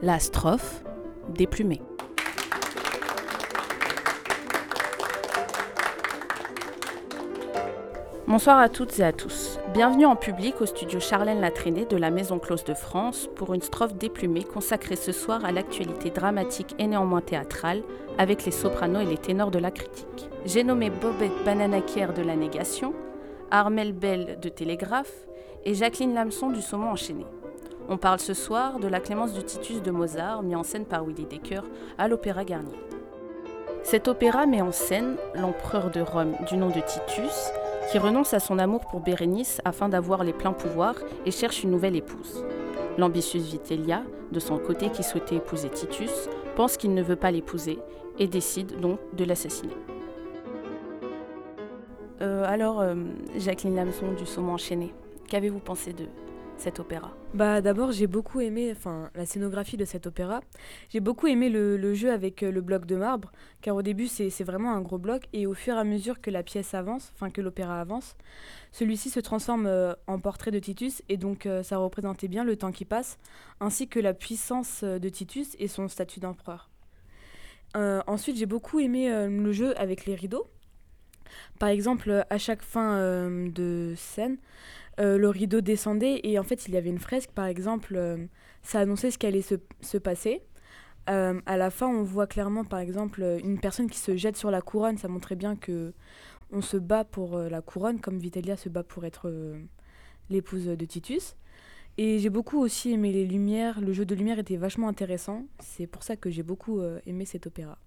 La strophe déplumée. Bonsoir à toutes et à tous. Bienvenue en public au studio Charlène Latraînée de la Maison Close de France pour une strophe déplumée consacrée ce soir à l'actualité dramatique et néanmoins théâtrale avec les sopranos et les ténors de la critique. J'ai nommé Bobette Bananakier de La Négation, Armel Bell de Télégraphe et Jacqueline Lamson du Saumon Enchaîné. On parle ce soir de la Clémence du Titus de Mozart, mis en scène par Willy Decker à l'Opéra Garnier. Cet opéra met en scène l'empereur de Rome du nom de Titus, qui renonce à son amour pour Bérénice afin d'avoir les pleins pouvoirs et cherche une nouvelle épouse. L'ambitieuse Vitellia, de son côté qui souhaitait épouser Titus, pense qu'il ne veut pas l'épouser et décide donc de l'assassiner. Euh, alors, euh, Jacqueline Lamson du Saumon Enchaîné, qu'avez-vous pensé de cet opéra Bah d'abord j'ai beaucoup aimé enfin la scénographie de cet opéra. J'ai beaucoup aimé le, jeu avec euh, le bloc de marbre car au début c'est vraiment un gros bloc et au fur et à mesure que la pièce avance, enfin que l'opéra avance, celui-ci se transforme euh, en portrait de Titus et donc euh, ça représentait bien le temps qui passe ainsi que la puissance de Titus et son statut d'empereur. Ensuite j'ai beaucoup aimé le jeu avec les rideaux. Par exemple à chaque fin euh, de scène, euh, le rideau descendait et en fait il y avait une fresque par exemple, euh, ça annonçait ce qui allait se, se passer. À la fin on voit clairement par exemple une personne qui se jette sur la couronne, ça montrait bien que on se bat pour la couronne comme Vitellia se bat pour être l'épouse de Titus. Et j'ai beaucoup aussi aimé les lumières, le jeu de lumière était vachement intéressant, c'est pour ça que j'ai beaucoup aimé cet opéra.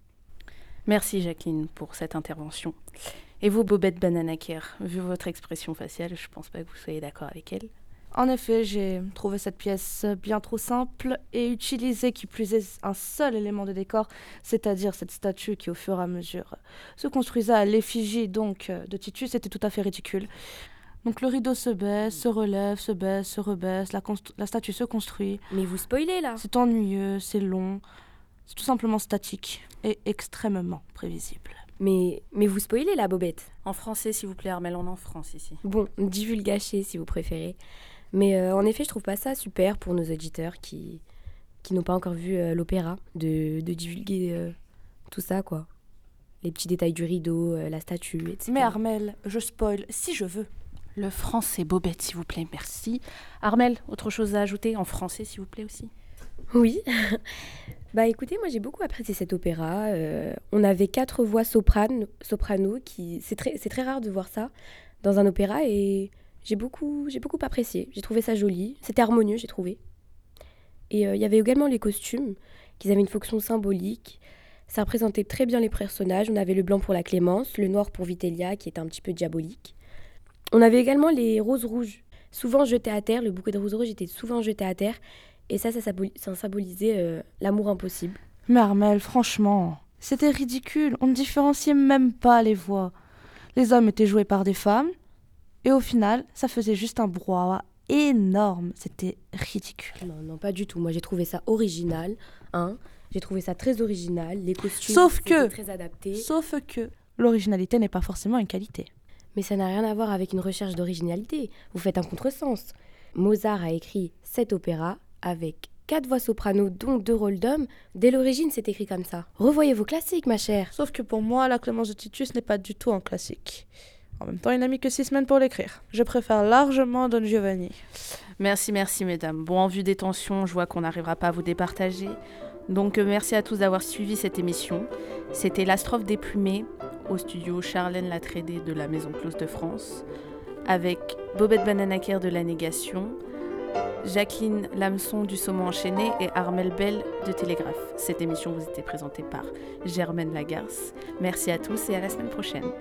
Merci Jacqueline pour cette intervention. Et vous, Bobette Bananaker, vu votre expression faciale, je pense pas que vous soyez d'accord avec elle. En effet, j'ai trouvé cette pièce bien trop simple et utilisé qui plus est un seul élément de décor, c'est-à-dire cette statue qui au fur et à mesure se construisait à l'effigie donc euh, de Titus, c'était tout à fait ridicule. Donc le rideau se baisse, se relève, se baisse, se rebaisse, la, la statue se construit. Mais vous spoilez là C'est ennuyeux, c'est long, c'est tout simplement statique et extrêmement prévisible. Mais, mais vous spoilez la bobette En français, s'il vous plaît, Armel, on est en France ici. Bon, divulgaché si vous préférez. Mais euh, en effet, je trouve pas ça super pour nos auditeurs qui, qui n'ont pas encore vu euh, l'opéra, de, de divulguer euh, tout ça, quoi. Les petits détails du rideau, la statue, etc. Mais Armel, je spoil si je veux. Le français, Bobette, s'il vous plaît, merci. Armel, autre chose à ajouter en français, s'il vous plaît aussi? Oui. Bah écoutez, moi j'ai beaucoup apprécié cet opéra. Euh, on avait quatre voix soprano, soprano qui c'est très c'est très rare de voir ça dans un opéra et j'ai beaucoup j'ai beaucoup apprécié. J'ai trouvé ça joli, c'était harmonieux, j'ai trouvé. Et euh, il y avait également les costumes qui avaient une fonction symbolique. Ça représentait très bien les personnages. On avait le blanc pour la Clémence, le noir pour Vitellia qui était un petit peu diabolique. On avait également les roses rouges, souvent jetées à terre. Le bouquet de roses rouges était souvent jeté à terre. Et ça, ça, symboli- ça symbolisait euh, l'amour impossible. Mais Armel, franchement, c'était ridicule. On ne différenciait même pas les voix. Les hommes étaient joués par des femmes, et au final, ça faisait juste un brouhaha énorme. C'était ridicule. Non, non, pas du tout. Moi, j'ai trouvé ça original. Hein. J'ai trouvé ça très original. Les costumes Sauf que- très adaptés. Sauf que l'originalité n'est pas forcément une qualité. Mais ça n'a rien à voir avec une recherche d'originalité. Vous faites un contresens. Mozart a écrit cet opéra avec quatre voix soprano, dont deux rôles d'hommes. Dès l'origine, c'est écrit comme ça. Revoyez vos classiques, ma chère. Sauf que pour moi, la Clémence de Titus n'est pas du tout un classique. En même temps, il n'a mis que six semaines pour l'écrire. Je préfère largement Don Giovanni. Merci, merci, mesdames. Bon, en vue des tensions, je vois qu'on n'arrivera pas à vous départager. Donc, euh, merci à tous d'avoir suivi cette émission. C'était La Strophe déplumée au studio Charlène Latrédé de la Maison Close de France, avec Bobette Bananaker de La Négation, Jacqueline Lamson du Saumon Enchaîné et Armel Bell de Télégraphe. Cette émission vous était présentée par Germaine Lagarce. Merci à tous et à la semaine prochaine.